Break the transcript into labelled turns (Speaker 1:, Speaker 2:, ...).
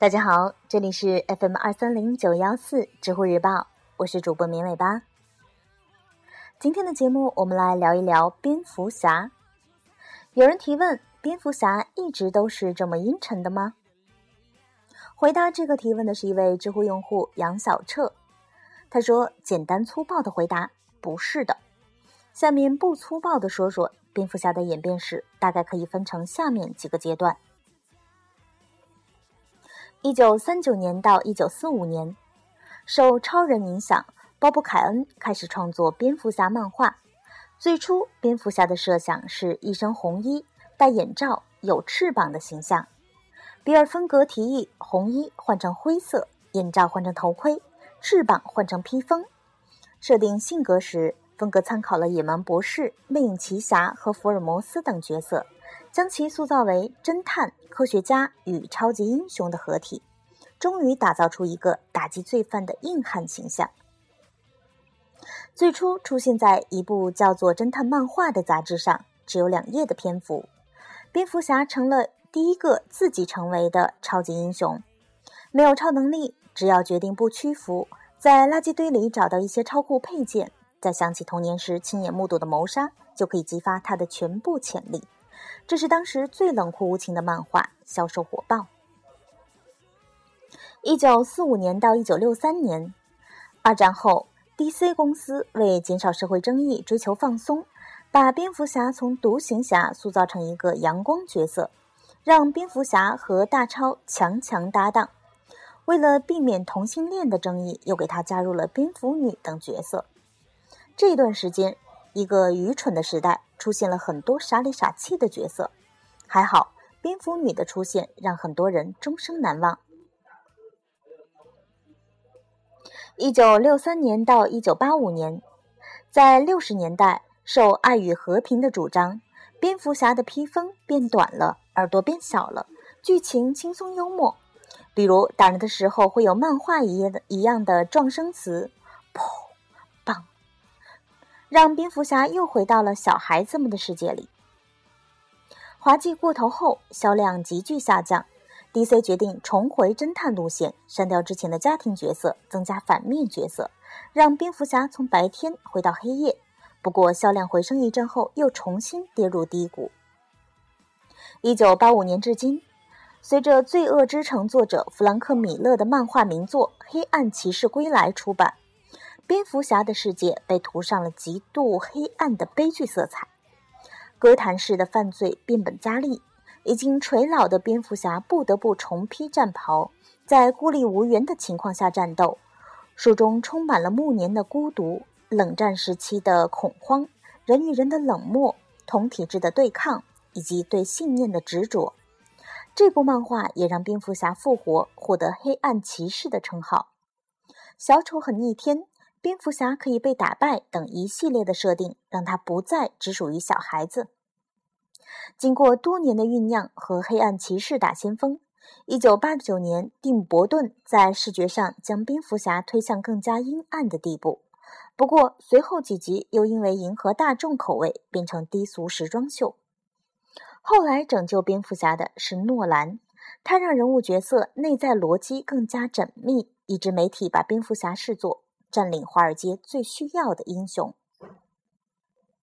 Speaker 1: 大家好，这里是 FM 二三零九幺四知乎日报，我是主播绵尾巴。今天的节目，我们来聊一聊蝙蝠侠。有人提问：蝙蝠侠一直都是这么阴沉的吗？回答这个提问的是一位知乎用户杨小彻，他说：“简单粗暴的回答，不是的。下面不粗暴的说说蝙蝠侠的演变史，大概可以分成下面几个阶段。”一九三九年到一九四五年，受超人影响，鲍勃·凯恩开始创作蝙蝠侠漫画。最初，蝙蝠侠的设想是一身红衣、戴眼罩、有翅膀的形象。比尔·芬格提议，红衣换成灰色，眼罩换成头盔，翅膀换成披风。设定性格时，芬格参考了野蛮博士、魅影奇侠和福尔摩斯等角色。将其塑造为侦探、科学家与超级英雄的合体，终于打造出一个打击罪犯的硬汉形象。最初出现在一部叫做《侦探漫画》的杂志上，只有两页的篇幅。蝙蝠侠成了第一个自己成为的超级英雄，没有超能力，只要决定不屈服，在垃圾堆里找到一些超酷配件，再想起童年时亲眼目睹的谋杀，就可以激发他的全部潜力。这是当时最冷酷无情的漫画，销售火爆。一九四五年到一九六三年，二战后，DC 公司为减少社会争议，追求放松，把蝙蝠侠从独行侠塑造成一个阳光角色，让蝙蝠侠和大超强强搭档。为了避免同性恋的争议，又给他加入了蝙蝠女等角色。这段时间，一个愚蠢的时代。出现了很多傻里傻气的角色，还好蝙蝠女的出现让很多人终生难忘。一九六三年到一九八五年，在六十年代受爱与和平的主张，蝙蝠侠的披风变短了，耳朵变小了，剧情轻松幽默，比如打人的时候会有漫画一样的一样的撞声词，让蝙蝠侠又回到了小孩子们的世界里。滑稽过头后，销量急剧下降。DC 决定重回侦探路线，删掉之前的家庭角色，增加反面角色，让蝙蝠侠从白天回到黑夜。不过，销量回升一阵后，又重新跌入低谷。一九八五年至今，随着《罪恶之城》作者弗兰克·米勒的漫画名作《黑暗骑士归来》出版。蝙蝠侠的世界被涂上了极度黑暗的悲剧色彩，哥谭市的犯罪变本加厉，已经垂老的蝙蝠侠不得不重披战袍，在孤立无援的情况下战斗。书中充满了暮年的孤独、冷战时期的恐慌、人与人的冷漠、同体制的对抗以及对信念的执着。这部漫画也让蝙蝠侠复活，获得“黑暗骑士”的称号。小丑很逆天。蝙蝠侠可以被打败等一系列的设定，让他不再只属于小孩子。经过多年的酝酿和黑暗骑士打先锋，一九八九年，蒂姆·伯顿在视觉上将蝙蝠侠推向更加阴暗的地步。不过，随后几集又因为迎合大众口味，变成低俗时装秀。后来拯救蝙蝠侠的是诺兰，他让人物角色内在逻辑更加缜密，以致媒体把蝙蝠侠视作。占领华尔街最需要的英雄。